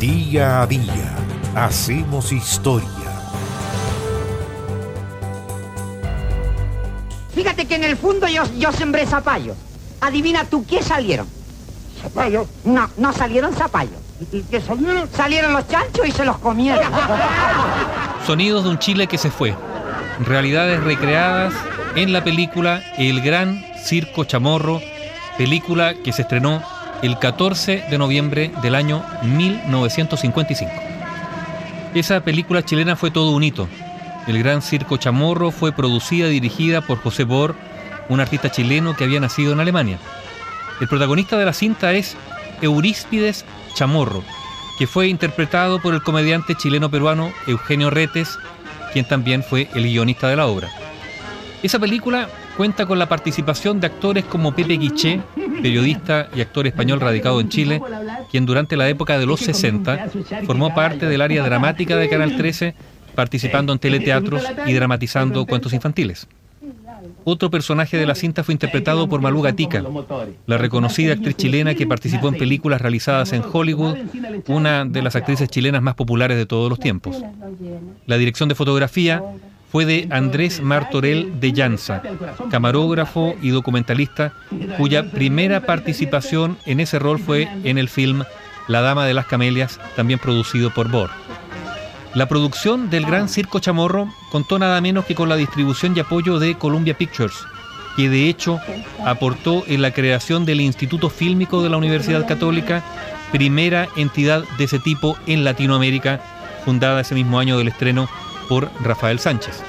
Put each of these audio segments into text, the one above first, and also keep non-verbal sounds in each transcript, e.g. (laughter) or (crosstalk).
Día a día hacemos historia. Fíjate que en el fondo yo, yo sembré zapallo. Adivina tú qué salieron. ¿Zapallo? No, no salieron zapallos. ¿Y qué salieron? Salieron los chanchos y se los comieron. (laughs) Sonidos de un Chile que se fue. Realidades recreadas en la película El Gran Circo Chamorro, película que se estrenó el 14 de noviembre del año 1955. Esa película chilena fue todo un hito. El Gran Circo Chamorro fue producida y dirigida por José Bor, un artista chileno que había nacido en Alemania. El protagonista de la cinta es Euríspides Chamorro, que fue interpretado por el comediante chileno-peruano Eugenio Retes, quien también fue el guionista de la obra. Esa película cuenta con la participación de actores como Pepe Guiché, periodista y actor español radicado en Chile, quien durante la época de los 60 formó parte del área dramática de Canal 13, participando en teleteatros y dramatizando cuentos infantiles. Otro personaje de la cinta fue interpretado por Malú Gatica, la reconocida actriz chilena que participó en películas realizadas en Hollywood, una de las actrices chilenas más populares de todos los tiempos. La dirección de fotografía fue de Andrés Martorell de Llanza, camarógrafo y documentalista, cuya primera participación en ese rol fue en el film La Dama de las Camelias, también producido por Bor. La producción del Gran Circo Chamorro contó nada menos que con la distribución y apoyo de Columbia Pictures, que de hecho aportó en la creación del Instituto Fílmico de la Universidad Católica, primera entidad de ese tipo en Latinoamérica, fundada ese mismo año del estreno por Rafael Sánchez.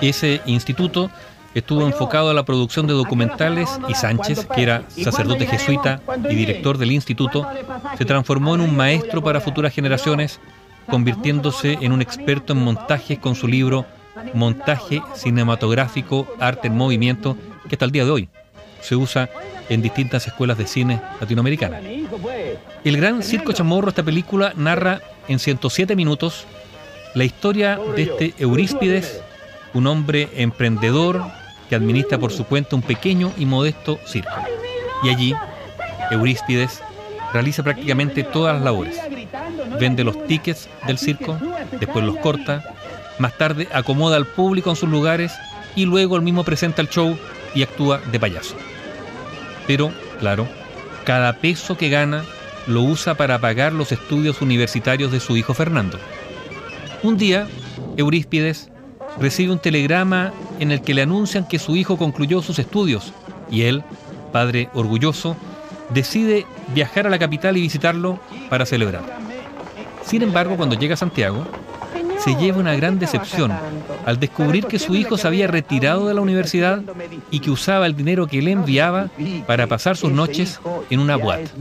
Ese instituto estuvo enfocado a la producción de documentales y Sánchez, que era sacerdote jesuita y director del instituto, se transformó en un maestro para futuras generaciones, convirtiéndose en un experto en montajes con su libro Montaje Cinematográfico, Arte en Movimiento, que hasta el día de hoy se usa en distintas escuelas de cine latinoamericanas. El Gran Circo Chamorro, esta película, narra en 107 minutos la historia de este Euríspides, un hombre emprendedor que administra por su cuenta un pequeño y modesto circo. Y allí, Euríspides realiza prácticamente todas las labores. Vende los tickets del circo, después los corta, más tarde acomoda al público en sus lugares y luego él mismo presenta el show y actúa de payaso. Pero, claro, cada peso que gana lo usa para pagar los estudios universitarios de su hijo Fernando. Un día, Euríspides recibe un telegrama en el que le anuncian que su hijo concluyó sus estudios y él, padre orgulloso, decide viajar a la capital y visitarlo para celebrar. Sin embargo, cuando llega a Santiago, se lleva una gran decepción al descubrir que su hijo se había retirado de la universidad y que usaba el dinero que le enviaba para pasar sus noches en una boate.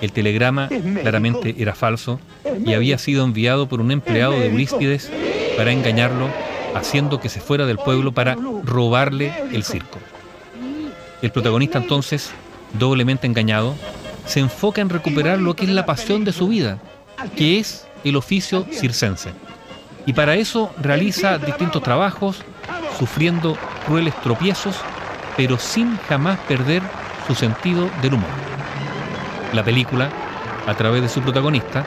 El telegrama claramente era falso y había sido enviado por un empleado de Euríspides para engañarlo, haciendo que se fuera del pueblo para robarle el circo. El protagonista entonces, doblemente engañado, se enfoca en recuperar lo que es la pasión de su vida, que es. el oficio circense. Y para eso realiza distintos trabajos, sufriendo crueles tropiezos, pero sin jamás perder su sentido del humor. La película, a través de su protagonista,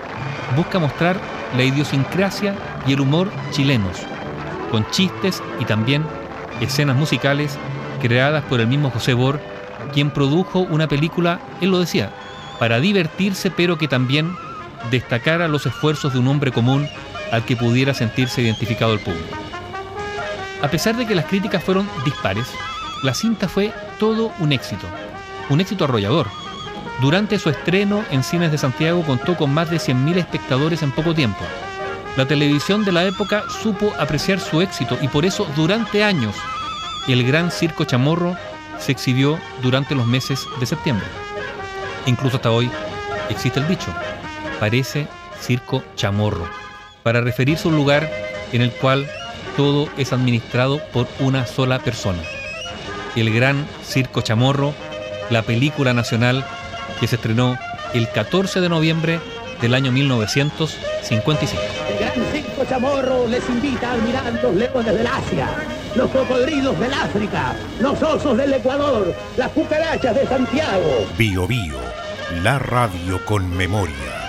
busca mostrar la idiosincrasia y el humor chilenos, con chistes y también escenas musicales creadas por el mismo José Bor, quien produjo una película, él lo decía, para divertirse, pero que también destacara los esfuerzos de un hombre común al que pudiera sentirse identificado el público. A pesar de que las críticas fueron dispares, la cinta fue todo un éxito, un éxito arrollador. Durante su estreno en cines de Santiago contó con más de 100.000 espectadores en poco tiempo. La televisión de la época supo apreciar su éxito y por eso durante años el Gran Circo Chamorro se exhibió durante los meses de septiembre. Incluso hasta hoy existe el dicho, parece circo chamorro para referirse a un lugar en el cual todo es administrado por una sola persona. El Gran Circo Chamorro, la película nacional que se estrenó el 14 de noviembre del año 1955. El Gran Circo Chamorro les invita a admirar los leones del Asia, los cocodrilos del África, los osos del Ecuador, las cucarachas de Santiago. Bio Bio, la radio con memoria.